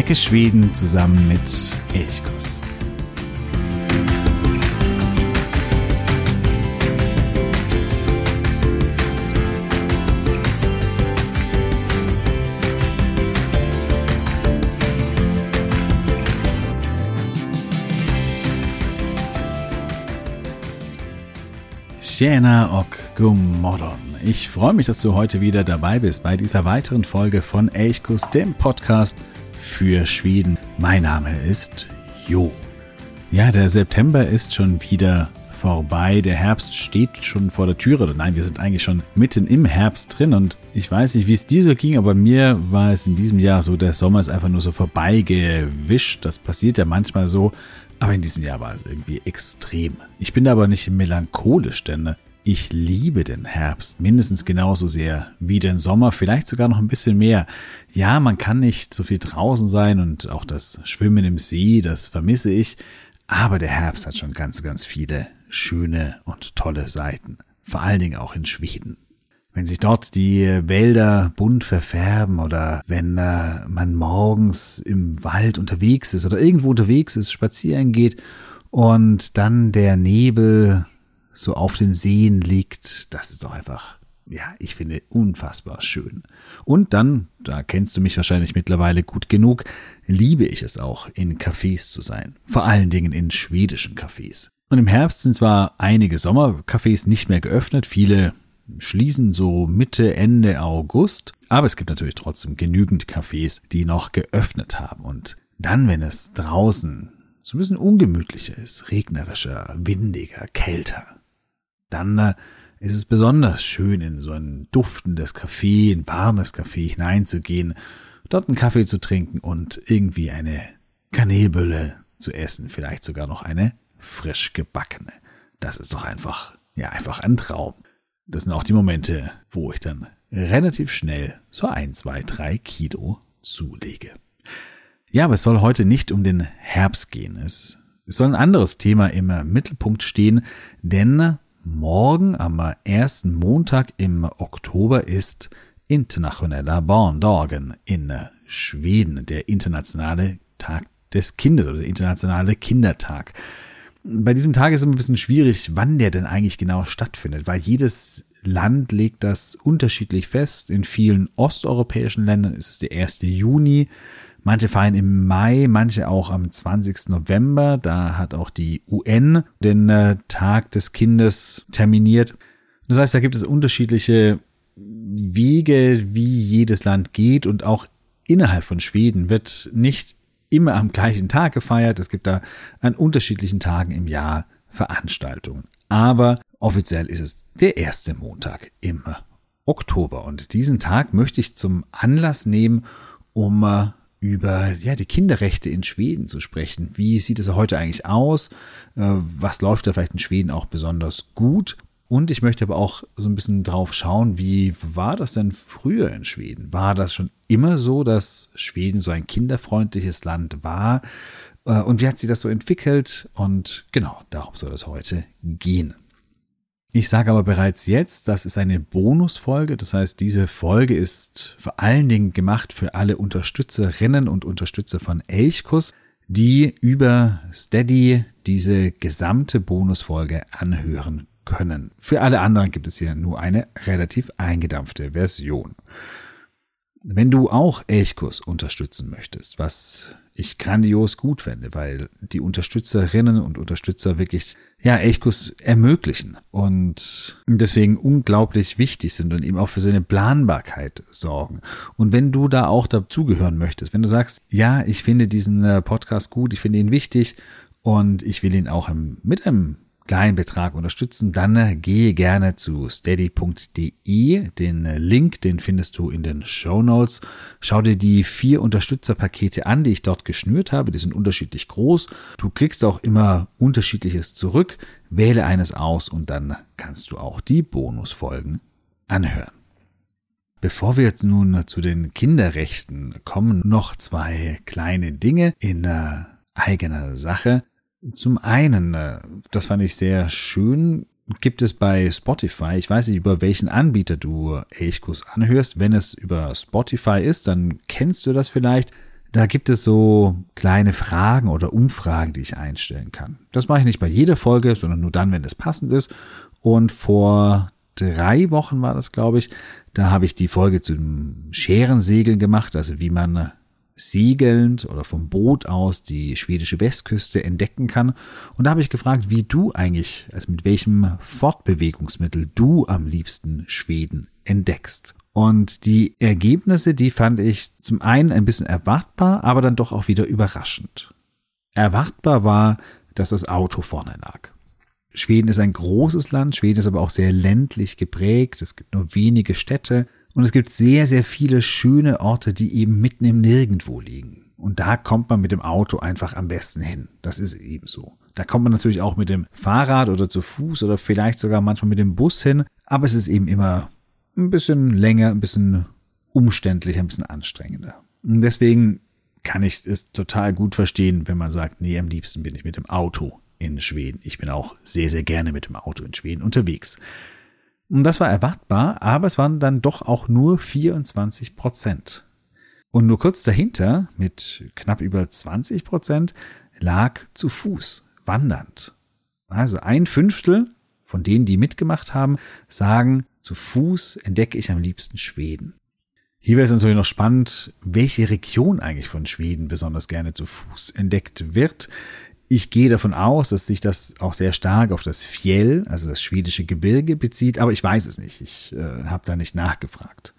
Entdecke Schweden zusammen mit Elchkuss. Tjena och god morgon. Ich freue mich, dass du heute wieder dabei bist bei dieser weiteren Folge von Elchkuss, dem Podcast für Schweden. Mein Name ist Jo. Ja, der September ist schon wieder vorbei. Der Herbst steht schon vor der Tür. Oder nein, wir sind eigentlich schon mitten im Herbst drin. Und ich weiß nicht, wie es dir so ging, aber mir war es in diesem Jahr so, der Sommer ist einfach nur so vorbeigewischt. Das passiert ja manchmal so. Aber in diesem Jahr war es irgendwie extrem. Ich bin aber nicht melancholisch, denn ich liebe den Herbst mindestens genauso sehr wie den Sommer, vielleicht sogar noch ein bisschen mehr. Ja, man kann nicht so viel draußen sein und auch das Schwimmen im See, das vermisse ich. Aber der Herbst hat schon ganz, ganz viele schöne und tolle Seiten. Vor allen Dingen auch in Schweden. Wenn sich dort die Wälder bunt verfärben oder wenn äh, man morgens im Wald unterwegs ist oder irgendwo unterwegs ist, spazieren geht und dann der Nebel so auf den Seen liegt, das ist doch einfach, ja, ich finde unfassbar schön. Und dann, da kennst du mich wahrscheinlich mittlerweile gut genug, liebe ich es auch, in Cafés zu sein. Vor allen Dingen in schwedischen Cafés. Und im Herbst sind zwar einige Sommercafés nicht mehr geöffnet, viele schließen so Mitte, Ende August, aber es gibt natürlich trotzdem genügend Cafés, die noch geöffnet haben. Und dann, wenn es draußen so ein bisschen ungemütlicher ist, regnerischer, windiger, kälter, dann äh, ist es besonders schön, in so ein duftendes Café, ein warmes Café hineinzugehen, dort einen Kaffee zu trinken und irgendwie eine Kanelbülle zu essen, vielleicht sogar noch eine frisch gebackene. Das ist doch einfach, ja, einfach ein Traum. Das sind auch die Momente, wo ich dann relativ schnell so ein, zwei, drei Kilo zulege. Ja, aber es soll heute nicht um den Herbst gehen. Es, es soll ein anderes Thema im Mittelpunkt stehen, denn morgen am ersten Montag im Oktober ist Internationeller Barndagen in Schweden, der internationale Tag des Kindes oder der internationale Kindertag. Bei diesem Tag ist es ein bisschen schwierig, wann der denn eigentlich genau stattfindet, weil jedes Land legt das unterschiedlich fest. In vielen osteuropäischen Ländern ist es der 1. Juni, manche feiern im Mai, manche auch am 20. November. Da hat auch die UN den äh, Tag des Kindes terminiert. Das heißt, da gibt es unterschiedliche Wege, wie jedes Land geht und auch innerhalb von Schweden wird nicht immer am gleichen Tag gefeiert. Es gibt da an unterschiedlichen Tagen im Jahr Veranstaltungen. Aber offiziell ist es der erste Montag im Oktober. Und diesen Tag möchte ich zum Anlass nehmen, um äh, über ja, die Kinderrechte in Schweden zu sprechen. Wie sieht es heute eigentlich aus? Äh, was läuft da vielleicht in Schweden auch besonders gut? Und ich möchte aber auch so ein bisschen drauf schauen, wie war das denn früher in Schweden? War das schon immer so, dass Schweden so ein kinderfreundliches Land war? Äh, und wie hat sich das so entwickelt? Und genau, darum soll es heute gehen. Ich sage aber bereits jetzt, das ist eine Bonusfolge. Das heißt, diese Folge ist vor allen Dingen gemacht für alle Unterstützerinnen und Unterstützer von Elchkuss, die über Steady diese gesamte Bonusfolge anhören können. Für alle anderen gibt es hier nur eine relativ eingedampfte Version. Wenn du auch Elchkurs unterstützen möchtest, was ich grandios gut fände, weil die Unterstützerinnen und Unterstützer wirklich, ja, Elchkurs ermöglichen und deswegen unglaublich wichtig sind und eben auch für seine Planbarkeit sorgen. Und wenn du da auch dazugehören möchtest, wenn du sagst, ja, ich finde diesen äh, Podcast gut, ich finde ihn wichtig und ich will ihn auch mit einem kleinen Betrag unterstützen, dann gehe gerne zu steady.de. Den Link, den findest du in den Show Notes. Schau dir die vier Unterstützerpakete an, die ich dort geschnürt habe. Die sind unterschiedlich groß. Du kriegst auch immer unterschiedliches zurück. Wähle eines aus und dann kannst du auch die Bonusfolgen anhören. Bevor wir jetzt nun zu den Kinderrechten kommen, noch zwei kleine Dinge in äh, eigener Sache. Zum einen, äh, das fand ich sehr schön, gibt es bei Spotify, ich weiß nicht, über welchen Anbieter du Elchkuss anhörst, wenn es über Spotify ist, dann kennst du das vielleicht. Da gibt es so kleine Fragen oder Umfragen, die ich einstellen kann. Das mache ich nicht bei jeder Folge, sondern nur dann, wenn es passend ist. Und vor drei Wochen war das, glaube ich, da habe ich die Folge zu dem Scherensegeln gemacht, also wie man segelnd oder vom Boot aus die schwedische Westküste entdecken kann. Und da habe ich gefragt, wie du eigentlich, also mit welchem Fortbewegungsmittel du am liebsten Schweden entdeckst. Und die Ergebnisse, die fand ich zum einen ein bisschen erwartbar, aber dann doch auch wieder überraschend. Erwartbar war, dass das Auto vorne lag. Schweden ist ein großes Land, Schweden ist aber auch sehr ländlich geprägt, es gibt nur wenige Städte und es gibt sehr, sehr viele schöne Orte, die eben mitten im Nirgendwo liegen. Und da kommt man mit dem Auto einfach am besten hin. Das ist eben so. Da kommt man natürlich auch mit dem Fahrrad oder zu Fuß oder vielleicht sogar manchmal mit dem Bus hin, aber es ist eben immer ein bisschen länger, ein bisschen umständlicher, ein bisschen anstrengender. Und deswegen kann ich es total gut verstehen, wenn man sagt, nee, am liebsten bin ich mit dem Auto in Schweden. Ich bin auch sehr, sehr gerne mit dem Auto in Schweden unterwegs. Und das war erwartbar, aber es waren dann doch auch nur 24 Prozent. Und nur kurz dahinter, mit knapp über 20 Prozent, lag zu Fuß, wandernd. Also ein Fünftel von denen, die mitgemacht haben, sagen, zu Fuß entdecke ich am liebsten Schweden. Hier wäre es natürlich noch spannend, welche Region eigentlich von Schweden besonders gerne zu Fuß entdeckt wird. Ich gehe davon aus, dass sich das auch sehr stark auf das Fjell, also das schwedische Gebirge bezieht, aber ich weiß es nicht. Ich äh, habe da nicht nachgefragt.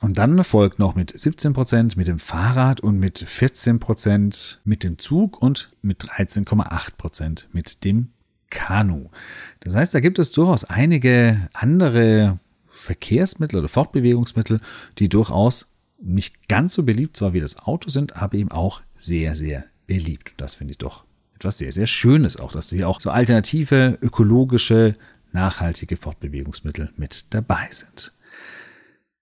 Und dann folgt noch mit 17 Prozent mit dem Fahrrad und mit 14 Prozent mit dem Zug und mit 13,8 Prozent mit dem Kanu. Das heißt, da gibt es durchaus einige andere Verkehrsmittel oder Fortbewegungsmittel, die durchaus nicht ganz so beliebt zwar wie das Auto sind, aber eben auch sehr, sehr beliebt. Das finde ich doch etwas sehr, sehr Schönes auch, dass hier auch so alternative, ökologische, nachhaltige Fortbewegungsmittel mit dabei sind.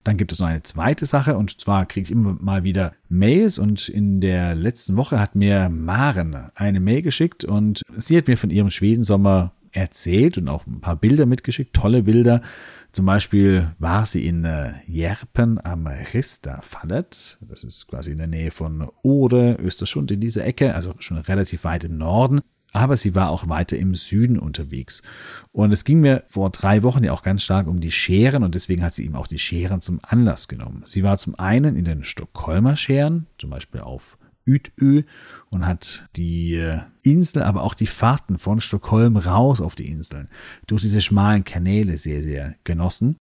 Dann gibt es noch eine zweite Sache und zwar kriege ich immer mal wieder Mails und in der letzten Woche hat mir Maren eine Mail geschickt und sie hat mir von ihrem Schwedensommer erzählt und auch ein paar Bilder mitgeschickt, tolle Bilder. Zum Beispiel war sie in äh, Järpen am Ristafallet. Das ist quasi in der Nähe von Ode, Österschund in dieser Ecke, also schon relativ weit im Norden aber sie war auch weiter im Süden unterwegs. Und es ging mir vor drei Wochen ja auch ganz stark um die Scheren und deswegen hat sie eben auch die Scheren zum Anlass genommen. Sie war zum einen in den Stockholmer Scheren, zum Beispiel auf Utö und hat die äh, Insel, aber auch die Fahrten von Stockholm raus auf die Inseln durch diese schmalen Kanäle sehr, sehr genossen.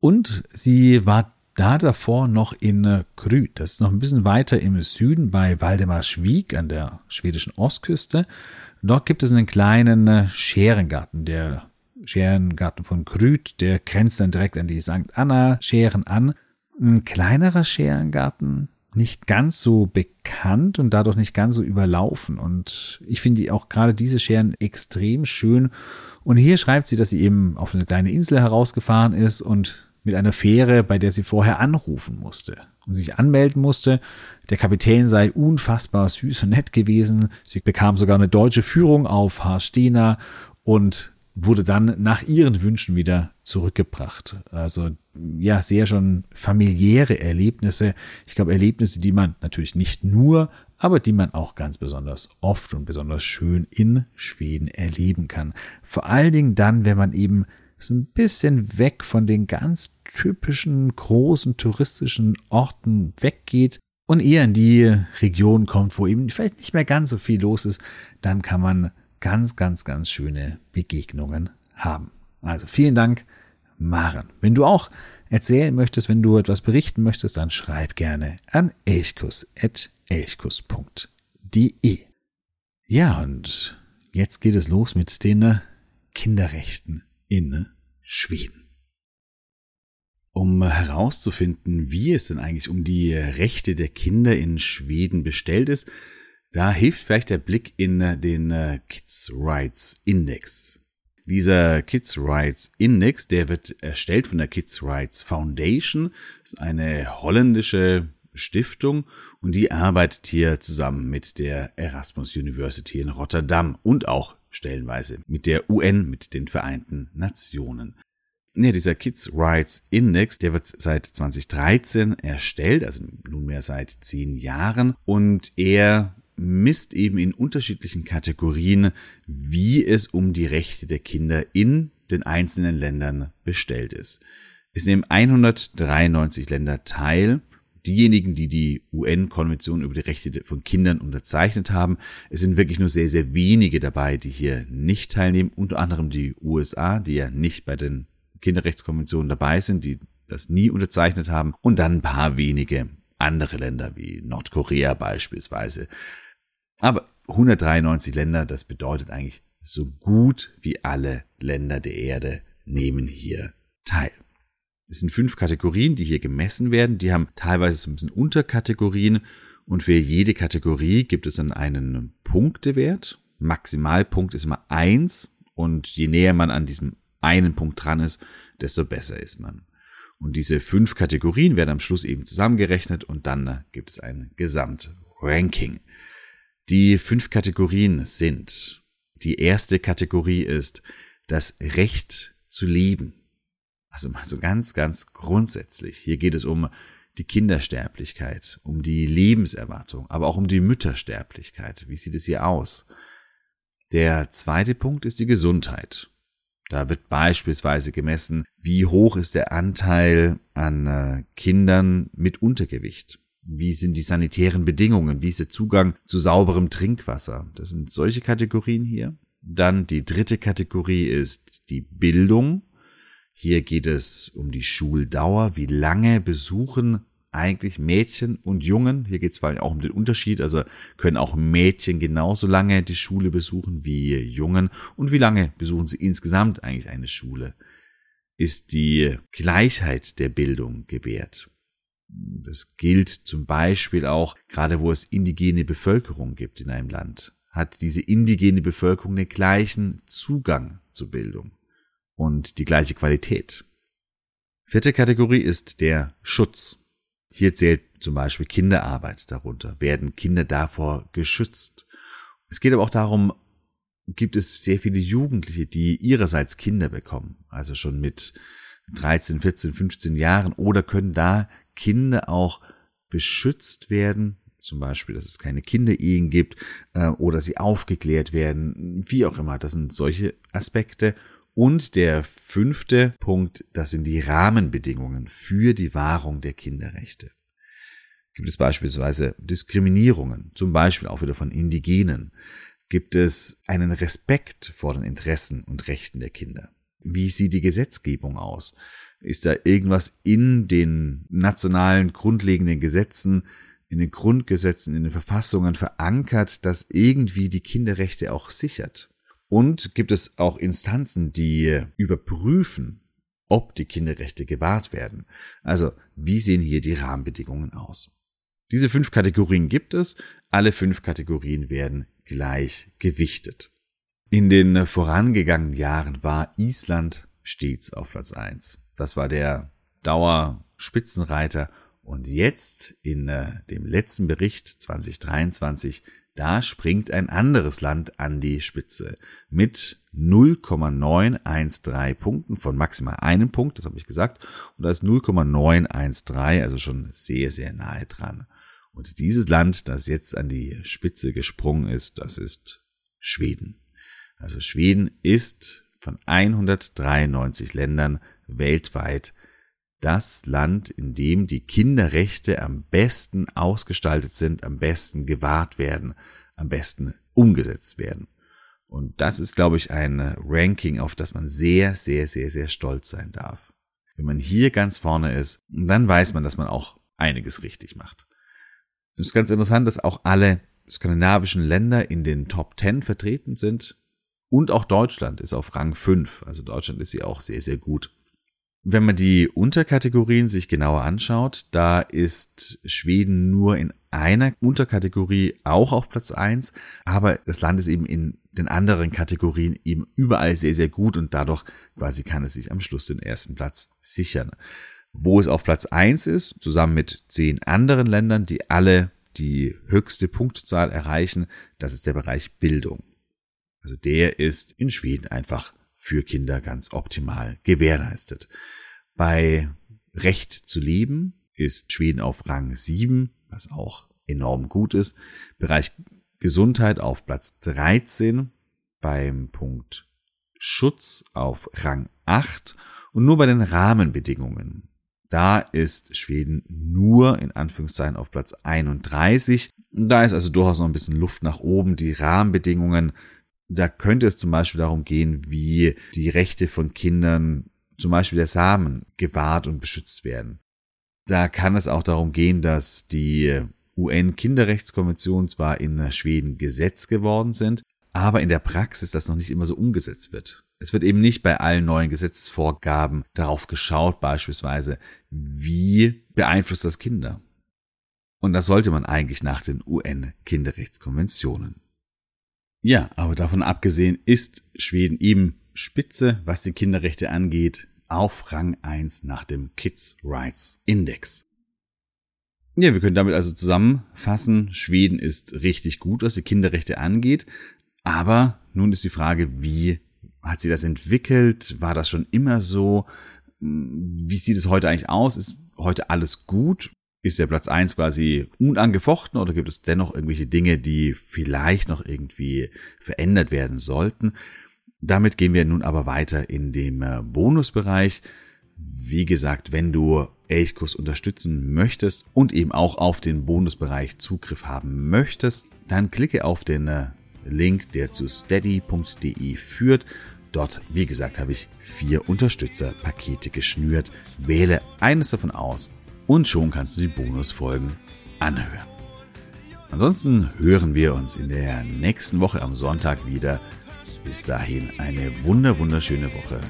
Und sie war da davor noch in äh, Krüt. Das ist noch ein bisschen weiter im Süden bei Waldemarsvik an der schwedischen Ostküste. Dort gibt es einen kleinen äh, Scherengarten, der Scherengarten von Krüt, der grenzt dann direkt an die St. Anna Scheren an. Ein kleinerer Scherengarten, nicht ganz so bekannt und dadurch nicht ganz so überlaufen. Und ich finde auch gerade diese Scheren extrem schön. Und hier schreibt sie, dass sie eben auf eine kleine Insel herausgefahren ist und mit einer Fähre, bei der sie vorher anrufen musste und sich anmelden musste. Der Kapitän sei unfassbar süß und nett gewesen. Sie bekam sogar eine deutsche Führung auf Harstena und wurde dann nach ihren Wünschen wieder zurückgebracht. Also ja, sehr schon familiäre Erlebnisse. Ich glaube, Erlebnisse, die man natürlich nicht nur, aber die man auch ganz besonders oft und besonders schön in Schweden erleben kann. Vor allen Dingen dann, wenn man eben so ein bisschen weg von den ganz typischen großen touristischen Orten weggeht und eher in die Region kommt, wo eben vielleicht nicht mehr ganz so viel los ist, dann kann man ganz, ganz, ganz schöne Begegnungen haben. Also vielen Dank, Maren. Wenn du auch erzählen möchtest, wenn du etwas berichten möchtest, dann schreib gerne an elchkus.elchkus.de. Ja, und jetzt geht es los mit den Kinderrechten in Schweden um herauszufinden, wie es denn eigentlich um die Rechte der Kinder in Schweden bestellt ist, da hilft vielleicht der Blick in den äh, Kids Rights Index. Dieser Kids Rights Index, der wird erstellt von der Kids Rights Foundation, das ist eine holländische Stiftung und die arbeitet hier zusammen mit der Erasmus University in Rotterdam und auch stellenweise mit der UN, mit den Vereinten Nationen. Ja, dieser Kids Rights Index, der wird seit 2013 erstellt, also nunmehr seit zehn Jahren, und er misst eben in unterschiedlichen Kategorien, wie es um die Rechte der Kinder in den einzelnen Ländern bestellt ist. Es nehmen 193 Länder teil. Diejenigen, die die UN-Konvention über die Rechte von Kindern unterzeichnet haben, es sind wirklich nur sehr, sehr wenige dabei, die hier nicht teilnehmen, unter anderem die USA, die ja nicht bei den Kinderrechtskonventionen dabei sind, die das nie unterzeichnet haben, und dann ein paar wenige andere Länder wie Nordkorea beispielsweise. Aber 193 Länder, das bedeutet eigentlich so gut wie alle Länder der Erde nehmen hier teil. Es sind fünf Kategorien, die hier gemessen werden. Die haben teilweise so ein bisschen Unterkategorien und für jede Kategorie gibt es dann einen Punktewert. Maximalpunkt ist immer eins und je näher man an diesem einen Punkt dran ist, desto besser ist man. Und diese fünf Kategorien werden am Schluss eben zusammengerechnet und dann gibt es ein Gesamtranking. Die fünf Kategorien sind, die erste Kategorie ist das Recht zu leben. Also mal so ganz, ganz grundsätzlich. Hier geht es um die Kindersterblichkeit, um die Lebenserwartung, aber auch um die Müttersterblichkeit. Wie sieht es hier aus? Der zweite Punkt ist die Gesundheit. Da wird beispielsweise gemessen, wie hoch ist der Anteil an äh, Kindern mit Untergewicht. Wie sind die sanitären Bedingungen? Wie ist der Zugang zu sauberem Trinkwasser? Das sind solche Kategorien hier. Dann die dritte Kategorie ist die Bildung. Hier geht es um die Schuldauer. Wie lange besuchen eigentlich Mädchen und Jungen? Hier geht es vor allem auch um den Unterschied. Also können auch Mädchen genauso lange die Schule besuchen wie Jungen? Und wie lange besuchen sie insgesamt eigentlich eine Schule? Ist die Gleichheit der Bildung gewährt? Das gilt zum Beispiel auch, gerade wo es indigene Bevölkerung gibt in einem Land, hat diese indigene Bevölkerung den gleichen Zugang zur Bildung und die gleiche Qualität. Vierte Kategorie ist der Schutz. Hier zählt zum Beispiel Kinderarbeit darunter. Werden Kinder davor geschützt? Es geht aber auch darum, gibt es sehr viele Jugendliche, die ihrerseits Kinder bekommen, also schon mit 13, 14, 15 Jahren, oder können da Kinder auch beschützt werden, zum Beispiel, dass es keine Kinderehen gibt äh, oder sie aufgeklärt werden, wie auch immer. Das sind solche Aspekte. Und der fünfte Punkt, das sind die Rahmenbedingungen für die Wahrung der Kinderrechte. Gibt es beispielsweise Diskriminierungen, zum Beispiel auch wieder von Indigenen? Gibt es einen Respekt vor den Interessen und Rechten der Kinder? Wie sieht die Gesetzgebung aus? Ist da irgendwas in den nationalen grundlegenden Gesetzen, in den Grundgesetzen, in den Verfassungen verankert, das irgendwie die Kinderrechte auch sichert? Und gibt es auch Instanzen, die überprüfen, ob die Kinderrechte gewahrt werden? Also, wie sehen hier die Rahmenbedingungen aus? Diese fünf Kategorien gibt es. Alle fünf Kategorien werden gleich gewichtet. In den vorangegangenen Jahren war Island stets auf Platz eins. Das war der Dauerspitzenreiter. Und jetzt in äh, dem letzten Bericht 2023 da springt ein anderes Land an die Spitze mit 0,913 Punkten von maximal einem Punkt, das habe ich gesagt, und da ist 0,913, also schon sehr, sehr nahe dran. Und dieses Land, das jetzt an die Spitze gesprungen ist, das ist Schweden. Also Schweden ist von 193 Ländern weltweit das Land, in dem die Kinderrechte am besten ausgestaltet sind, am besten gewahrt werden, am besten umgesetzt werden. Und das ist, glaube ich, ein Ranking, auf das man sehr, sehr, sehr, sehr stolz sein darf. Wenn man hier ganz vorne ist, dann weiß man, dass man auch einiges richtig macht. Es ist ganz interessant, dass auch alle skandinavischen Länder in den Top 10 vertreten sind. Und auch Deutschland ist auf Rang 5. Also Deutschland ist hier auch sehr, sehr gut. Wenn man die Unterkategorien sich genauer anschaut, da ist Schweden nur in einer Unterkategorie auch auf Platz eins, aber das Land ist eben in den anderen Kategorien eben überall sehr, sehr gut und dadurch quasi kann es sich am Schluss den ersten Platz sichern. Wo es auf Platz eins ist, zusammen mit zehn anderen Ländern, die alle die höchste Punktzahl erreichen, das ist der Bereich Bildung. Also der ist in Schweden einfach für Kinder ganz optimal gewährleistet. Bei Recht zu leben ist Schweden auf Rang 7, was auch enorm gut ist. Bereich Gesundheit auf Platz 13, beim Punkt Schutz auf Rang 8 und nur bei den Rahmenbedingungen. Da ist Schweden nur in Anführungszeichen auf Platz 31. Da ist also durchaus noch ein bisschen Luft nach oben. Die Rahmenbedingungen, da könnte es zum Beispiel darum gehen, wie die Rechte von Kindern, zum Beispiel der Samen, gewahrt und beschützt werden. Da kann es auch darum gehen, dass die UN-Kinderrechtskonvention zwar in Schweden Gesetz geworden sind, aber in der Praxis das noch nicht immer so umgesetzt wird. Es wird eben nicht bei allen neuen Gesetzesvorgaben darauf geschaut, beispielsweise, wie beeinflusst das Kinder. Und das sollte man eigentlich nach den UN-Kinderrechtskonventionen. Ja, aber davon abgesehen ist Schweden eben Spitze, was die Kinderrechte angeht, auf Rang 1 nach dem Kids Rights Index. Ja, wir können damit also zusammenfassen, Schweden ist richtig gut, was die Kinderrechte angeht, aber nun ist die Frage, wie hat sie das entwickelt? War das schon immer so? Wie sieht es heute eigentlich aus? Ist heute alles gut? Ist der Platz eins quasi unangefochten oder gibt es dennoch irgendwelche Dinge, die vielleicht noch irgendwie verändert werden sollten? Damit gehen wir nun aber weiter in dem äh, Bonusbereich. Wie gesagt, wenn du Elchkurs unterstützen möchtest und eben auch auf den Bonusbereich Zugriff haben möchtest, dann klicke auf den äh, Link, der zu steady.de führt. Dort, wie gesagt, habe ich vier Unterstützerpakete geschnürt. Wähle eines davon aus und schon kannst du die Bonusfolgen anhören. Ansonsten hören wir uns in der nächsten Woche am Sonntag wieder. Bis dahin eine wunder wunderschöne Woche.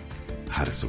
Ha det så